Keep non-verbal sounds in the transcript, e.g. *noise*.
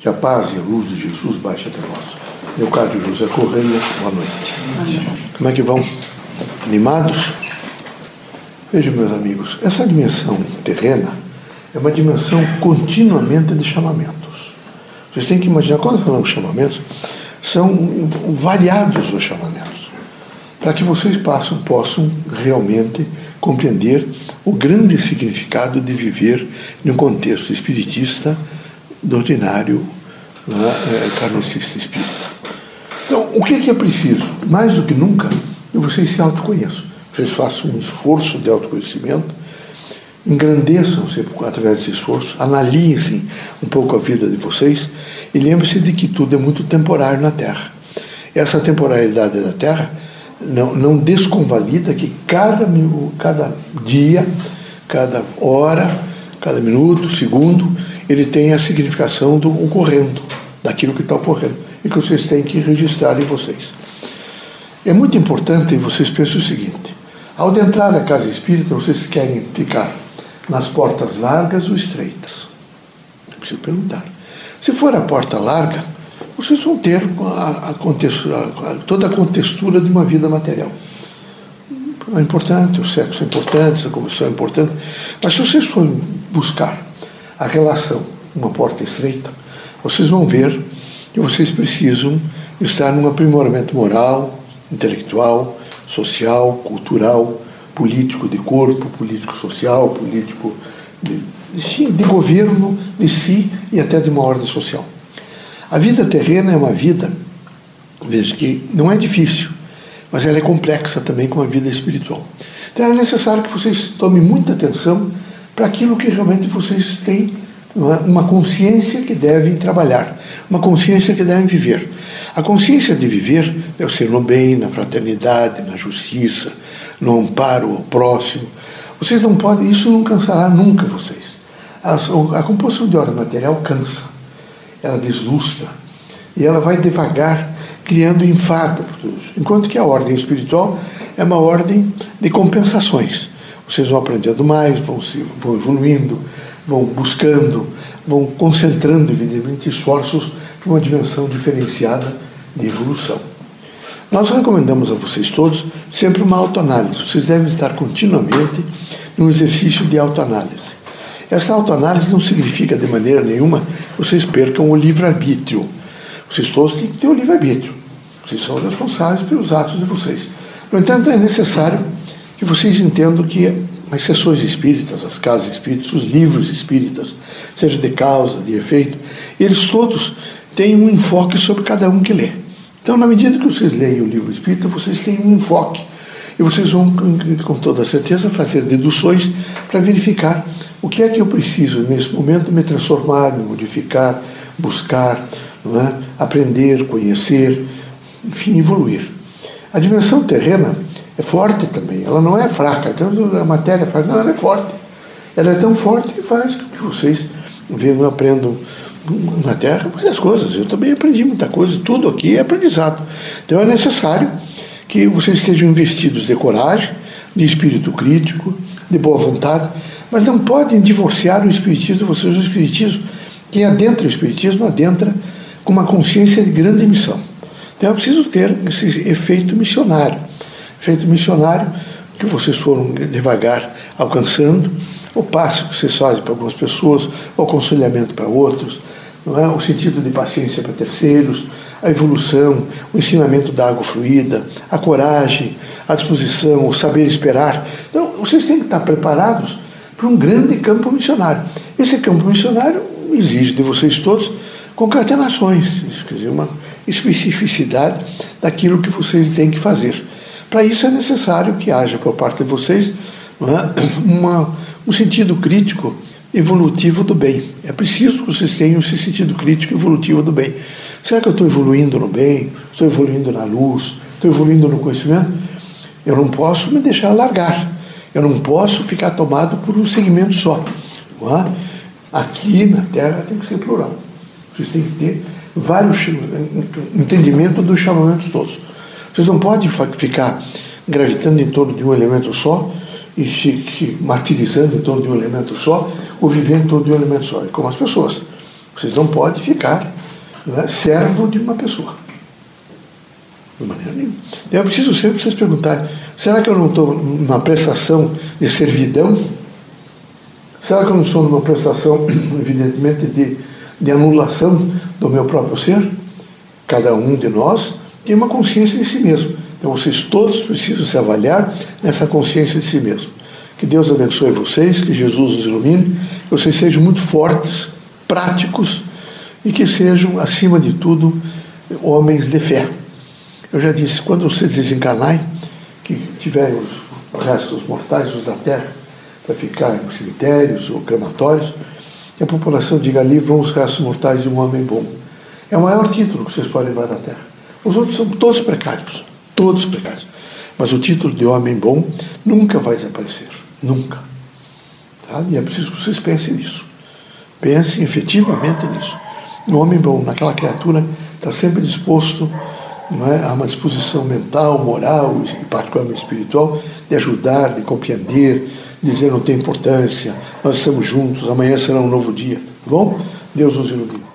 Que a paz e a luz de Jesus baixe até nós. Leocádio José Correia, boa noite. Como é que vão? Animados? Vejam, meus amigos, essa dimensão terrena é uma dimensão continuamente de chamamentos. Vocês têm que imaginar, quando falamos chamamentos, são variados os chamamentos, para que vocês possam, possam realmente compreender o grande significado de viver em um contexto espiritista, doutrinário, né, é, karmicista espírita. Então, o que é, que é preciso? Mais do que nunca, que vocês se autoconheçam. Vocês façam um esforço de autoconhecimento, engrandeçam-se através desse esforço, analisem um pouco a vida de vocês e lembre-se de que tudo é muito temporário na Terra. Essa temporalidade da Terra não, não desconvalida que cada, cada dia, cada hora, cada minuto, segundo, ele tem a significação do ocorrendo, daquilo que está ocorrendo, e que vocês têm que registrar em vocês. É muito importante vocês pensem o seguinte: ao entrar na casa espírita, vocês querem ficar nas portas largas ou estreitas? Eu preciso perguntar. Se for a porta larga, vocês vão ter a, a, a, toda a contextura de uma vida material. É importante, o sexo é importante, a comissão é importante, mas se vocês forem buscar a relação, uma porta estreita, vocês vão ver que vocês precisam estar num aprimoramento moral, intelectual, social, cultural, político de corpo, político social, político de, de governo de si e até de uma ordem social. A vida terrena é uma vida, veja que não é difícil, mas ela é complexa também como a vida espiritual. Então é necessário que vocês tomem muita atenção para aquilo que realmente vocês têm uma consciência que devem trabalhar, uma consciência que devem viver. A consciência de viver é o ser no bem, na fraternidade, na justiça, no amparo ao próximo. Vocês não podem, isso não cansará nunca vocês. A, a composição de ordem material cansa ela deslustra e ela vai devagar criando enfado, enquanto que a ordem espiritual é uma ordem de compensações. Vocês vão aprendendo mais, vão, se, vão evoluindo, vão buscando, vão concentrando, evidentemente, esforços para uma dimensão diferenciada de evolução. Nós recomendamos a vocês todos sempre uma autoanálise. Vocês devem estar continuamente no exercício de autoanálise. Essa autoanálise não significa de maneira nenhuma que vocês percam o livre-arbítrio. Vocês todos têm que ter o livre-arbítrio. Vocês são responsáveis pelos atos de vocês. No entanto, é necessário que vocês entendam que as sessões espíritas, as casas espíritas, os livros espíritas, seja de causa, de efeito, eles todos têm um enfoque sobre cada um que lê. Então, na medida que vocês leem o livro espírita, vocês têm um enfoque e vocês vão, com toda certeza, fazer deduções para verificar o que é que eu preciso nesse momento me transformar, me modificar, buscar, é? aprender, conhecer, enfim, evoluir. A dimensão terrena é forte também, ela não é fraca, então a matéria fraca, não, ela é forte. Ela é tão forte que faz com que vocês vendo, aprendam na Terra várias coisas. Eu também aprendi muita coisa, tudo aqui é aprendizado. Então é necessário que vocês estejam investidos de coragem, de espírito crítico, de boa vontade, mas não podem divorciar o espiritismo de vocês. O espiritismo, quem adentra o espiritismo, adentra com uma consciência de grande missão. Então é preciso ter esse efeito missionário. Efeito missionário que vocês foram devagar alcançando, o passo que vocês fazem para algumas pessoas, o aconselhamento para outros, não é? o sentido de paciência para terceiros, a evolução, o ensinamento da água fluida, a coragem, a disposição, o saber esperar. Então, vocês têm que estar preparados para um grande campo missionário. Esse campo missionário exige de vocês todos concatenações, quer dizer, uma especificidade daquilo que vocês têm que fazer. Para isso é necessário que haja por parte de vocês é, *clears throat* uma, um sentido crítico evolutivo do bem. É preciso que vocês tenham esse sentido crítico evolutivo do bem. Será que eu estou evoluindo no bem? Estou evoluindo na luz? Estou evoluindo no conhecimento? Eu não posso me deixar largar. Eu não posso ficar tomado por um segmento só. É? Aqui na Terra tem que ser plural. Vocês têm que ter vários entendimento dos chamamentos todos. Vocês não podem ficar gravitando em torno de um elemento só e se, se martirizando em torno de um elemento só ou vivendo em torno de um elemento só. É como as pessoas. Vocês não podem ficar não é, servo de uma pessoa. De maneira nenhuma. Então, eu preciso sempre vocês perguntarem: será que eu não estou numa prestação de servidão? Será que eu não estou numa prestação, *clears throat* evidentemente, de, de anulação do meu próprio ser? Cada um de nós tem uma consciência de si mesmo. Então vocês todos precisam se avaliar nessa consciência de si mesmo. Que Deus abençoe vocês, que Jesus os ilumine, que vocês sejam muito fortes, práticos e que sejam, acima de tudo, homens de fé. Eu já disse, quando vocês desencarnarem, que tiverem os restos mortais, os da terra, para ficar em cemitérios ou crematórios, que a população diga ali vão os restos mortais de um homem bom. É o maior título que vocês podem levar da terra. Os outros são todos precários, todos precários. Mas o título de homem bom nunca vai desaparecer, nunca. Tá? E é preciso que vocês pensem nisso. Pensem efetivamente nisso. Um homem bom, naquela criatura, está sempre disposto é, a uma disposição mental, moral e particularmente espiritual de ajudar, de compreender, de dizer não tem importância, nós estamos juntos, amanhã será um novo dia. Tá bom? Deus nos ilumine.